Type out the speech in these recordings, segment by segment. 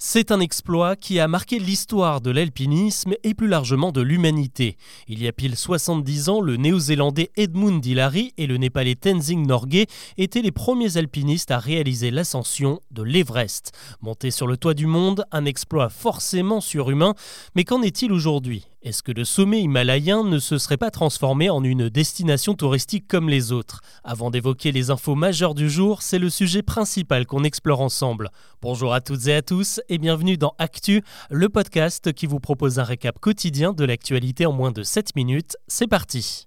C'est un exploit qui a marqué l'histoire de l'alpinisme et plus largement de l'humanité. Il y a pile 70 ans, le néo-zélandais Edmund Hillary et le népalais Tenzing Norgay étaient les premiers alpinistes à réaliser l'ascension de l'Everest. Monter sur le toit du monde, un exploit forcément surhumain, mais qu'en est-il aujourd'hui? Est-ce que le sommet himalayen ne se serait pas transformé en une destination touristique comme les autres? Avant d'évoquer les infos majeures du jour, c'est le sujet principal qu'on explore ensemble. Bonjour à toutes et à tous et bienvenue dans Actu, le podcast qui vous propose un récap quotidien de l'actualité en moins de 7 minutes. C'est parti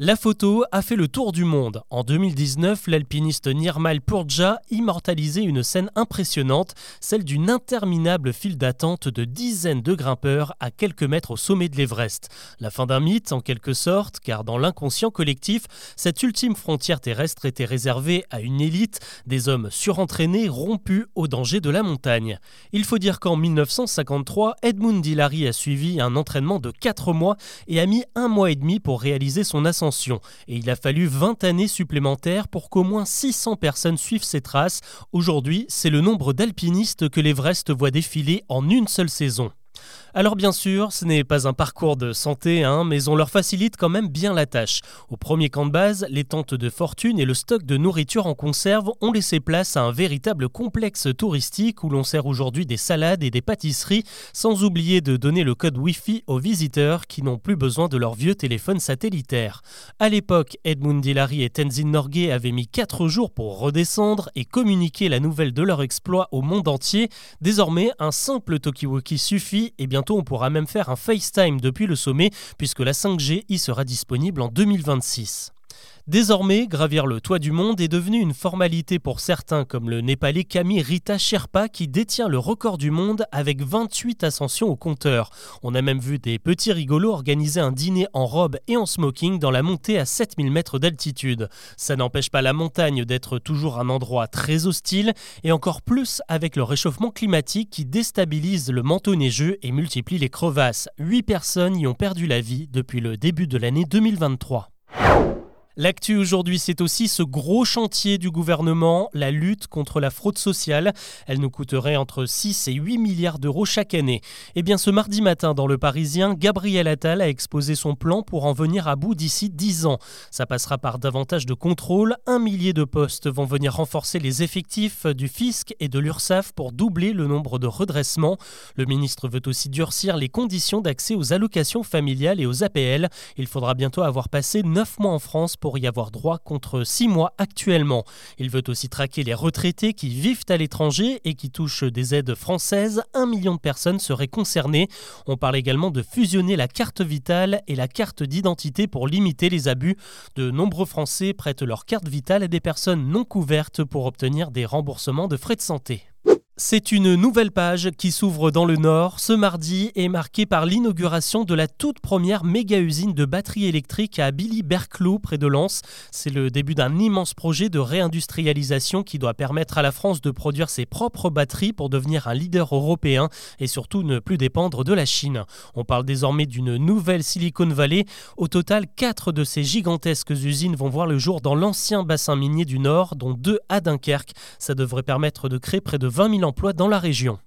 la photo a fait le tour du monde. En 2019, l'alpiniste Nirmal Purja immortalisait une scène impressionnante, celle d'une interminable file d'attente de dizaines de grimpeurs à quelques mètres au sommet de l'Everest. La fin d'un mythe, en quelque sorte, car dans l'inconscient collectif, cette ultime frontière terrestre était réservée à une élite, des hommes surentraînés, rompus au danger de la montagne. Il faut dire qu'en 1953, Edmund Hillary a suivi un entraînement de 4 mois et a mis un mois et demi pour réaliser son ascension et il a fallu 20 années supplémentaires pour qu'au moins 600 personnes suivent ses traces. Aujourd'hui, c'est le nombre d'alpinistes que l'Everest voit défiler en une seule saison. Alors bien sûr, ce n'est pas un parcours de santé, hein, mais on leur facilite quand même bien la tâche. Au premier camp de base, les tentes de fortune et le stock de nourriture en conserve ont laissé place à un véritable complexe touristique où l'on sert aujourd'hui des salades et des pâtisseries, sans oublier de donner le code Wi-Fi aux visiteurs qui n'ont plus besoin de leur vieux téléphone satellitaire. À l'époque, Edmund Hillary et Tenzin Norgay avaient mis 4 jours pour redescendre et communiquer la nouvelle de leur exploit au monde entier. Désormais, un simple Tokiwoki suffit et bientôt on pourra même faire un FaceTime depuis le sommet puisque la 5G y sera disponible en 2026. Désormais, gravir le toit du monde est devenu une formalité pour certains, comme le Népalais Kami Rita Sherpa qui détient le record du monde avec 28 ascensions au compteur. On a même vu des petits rigolos organiser un dîner en robe et en smoking dans la montée à 7000 mètres d'altitude. Ça n'empêche pas la montagne d'être toujours un endroit très hostile, et encore plus avec le réchauffement climatique qui déstabilise le manteau neigeux et multiplie les crevasses. 8 personnes y ont perdu la vie depuis le début de l'année 2023. L'actu aujourd'hui, c'est aussi ce gros chantier du gouvernement, la lutte contre la fraude sociale. Elle nous coûterait entre 6 et 8 milliards d'euros chaque année. Eh bien, ce mardi matin, dans Le Parisien, Gabriel Attal a exposé son plan pour en venir à bout d'ici 10 ans. Ça passera par davantage de contrôles. Un millier de postes vont venir renforcer les effectifs du fisc et de l'URSSAF pour doubler le nombre de redressements. Le ministre veut aussi durcir les conditions d'accès aux allocations familiales et aux APL. Il faudra bientôt avoir passé 9 mois en France pour y avoir droit contre 6 mois actuellement. Il veut aussi traquer les retraités qui vivent à l'étranger et qui touchent des aides françaises. Un million de personnes seraient concernées. On parle également de fusionner la carte vitale et la carte d'identité pour limiter les abus. De nombreux Français prêtent leur carte vitale à des personnes non couvertes pour obtenir des remboursements de frais de santé. C'est une nouvelle page qui s'ouvre dans le Nord. Ce mardi est marqué par l'inauguration de la toute première méga-usine de batteries électriques à Billy-Berclos, près de Lens. C'est le début d'un immense projet de réindustrialisation qui doit permettre à la France de produire ses propres batteries pour devenir un leader européen et surtout ne plus dépendre de la Chine. On parle désormais d'une nouvelle Silicon Valley. Au total, quatre de ces gigantesques usines vont voir le jour dans l'ancien bassin minier du Nord, dont deux à Dunkerque. Ça devrait permettre de créer près de 20 000 dans la région.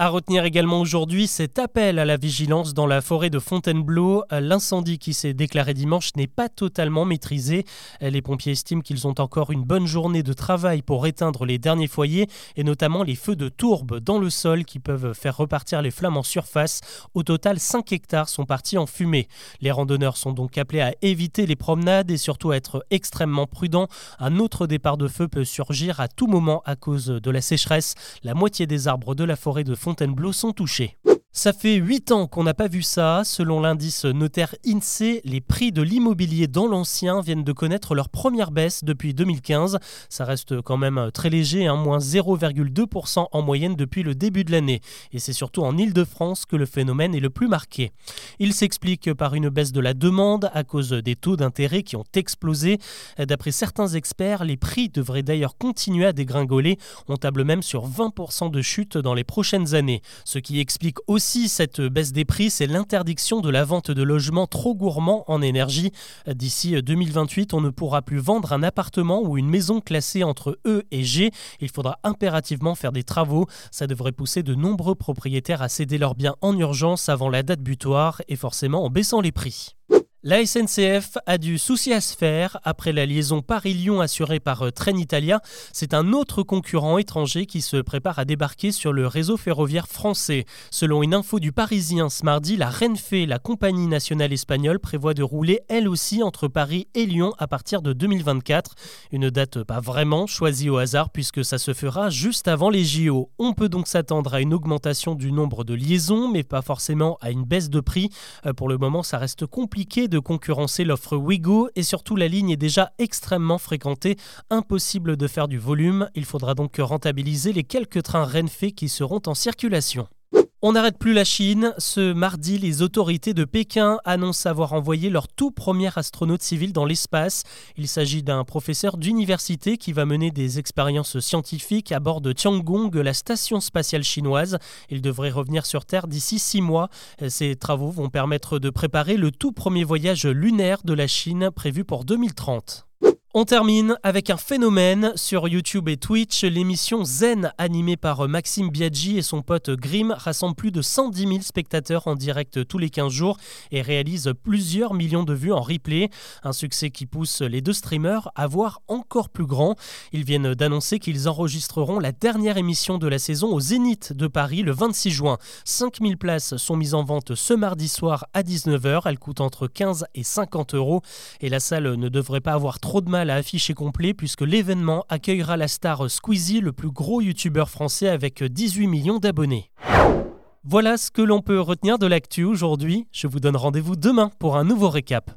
À retenir également aujourd'hui cet appel à la vigilance dans la forêt de Fontainebleau. L'incendie qui s'est déclaré dimanche n'est pas totalement maîtrisé. Les pompiers estiment qu'ils ont encore une bonne journée de travail pour éteindre les derniers foyers et notamment les feux de tourbe dans le sol qui peuvent faire repartir les flammes en surface. Au total, 5 hectares sont partis en fumée. Les randonneurs sont donc appelés à éviter les promenades et surtout à être extrêmement prudents. Un autre départ de feu peut surgir à tout moment à cause de la sécheresse. La moitié des arbres de la forêt de Fontainebleau Fontainebleau sont touchés. Ça fait 8 ans qu'on n'a pas vu ça. Selon l'indice notaire INSEE, les prix de l'immobilier dans l'ancien viennent de connaître leur première baisse depuis 2015. Ça reste quand même très léger, hein, moins 0,2% en moyenne depuis le début de l'année. Et c'est surtout en Ile-de-France que le phénomène est le plus marqué. Il s'explique par une baisse de la demande à cause des taux d'intérêt qui ont explosé. D'après certains experts, les prix devraient d'ailleurs continuer à dégringoler. On table même sur 20% de chute dans les prochaines années. Ce qui explique aussi aussi cette baisse des prix, c'est l'interdiction de la vente de logements trop gourmands en énergie. D'ici 2028, on ne pourra plus vendre un appartement ou une maison classée entre E et G. Il faudra impérativement faire des travaux. Ça devrait pousser de nombreux propriétaires à céder leurs biens en urgence avant la date butoir et forcément en baissant les prix. La SNCF a du souci à se faire après la liaison Paris-Lyon assurée par euh, Trenitalia. C'est un autre concurrent étranger qui se prépare à débarquer sur le réseau ferroviaire français. Selon une info du Parisien ce mardi, la Renfe, la compagnie nationale espagnole, prévoit de rouler elle aussi entre Paris et Lyon à partir de 2024. Une date pas vraiment choisie au hasard puisque ça se fera juste avant les JO. On peut donc s'attendre à une augmentation du nombre de liaisons, mais pas forcément à une baisse de prix. Euh, pour le moment, ça reste compliqué de concurrencer l'offre Wigo et surtout la ligne est déjà extrêmement fréquentée. Impossible de faire du volume, il faudra donc rentabiliser les quelques trains Renfe qui seront en circulation. On n'arrête plus la Chine. Ce mardi, les autorités de Pékin annoncent avoir envoyé leur tout premier astronaute civil dans l'espace. Il s'agit d'un professeur d'université qui va mener des expériences scientifiques à bord de Tiangong, la station spatiale chinoise. Il devrait revenir sur Terre d'ici six mois. Ces travaux vont permettre de préparer le tout premier voyage lunaire de la Chine prévu pour 2030. On termine avec un phénomène sur YouTube et Twitch. L'émission Zen, animée par Maxime Biaggi et son pote Grim, rassemble plus de 110 000 spectateurs en direct tous les 15 jours et réalise plusieurs millions de vues en replay. Un succès qui pousse les deux streamers à voir encore plus grand. Ils viennent d'annoncer qu'ils enregistreront la dernière émission de la saison au Zénith de Paris le 26 juin. 5000 places sont mises en vente ce mardi soir à 19h. Elles coûtent entre 15 et 50 euros et la salle ne devrait pas avoir trop de à afficher complet puisque l'événement accueillera la star Squeezie, le plus gros youtubeur français avec 18 millions d'abonnés. Voilà ce que l'on peut retenir de l'actu aujourd'hui. Je vous donne rendez-vous demain pour un nouveau récap.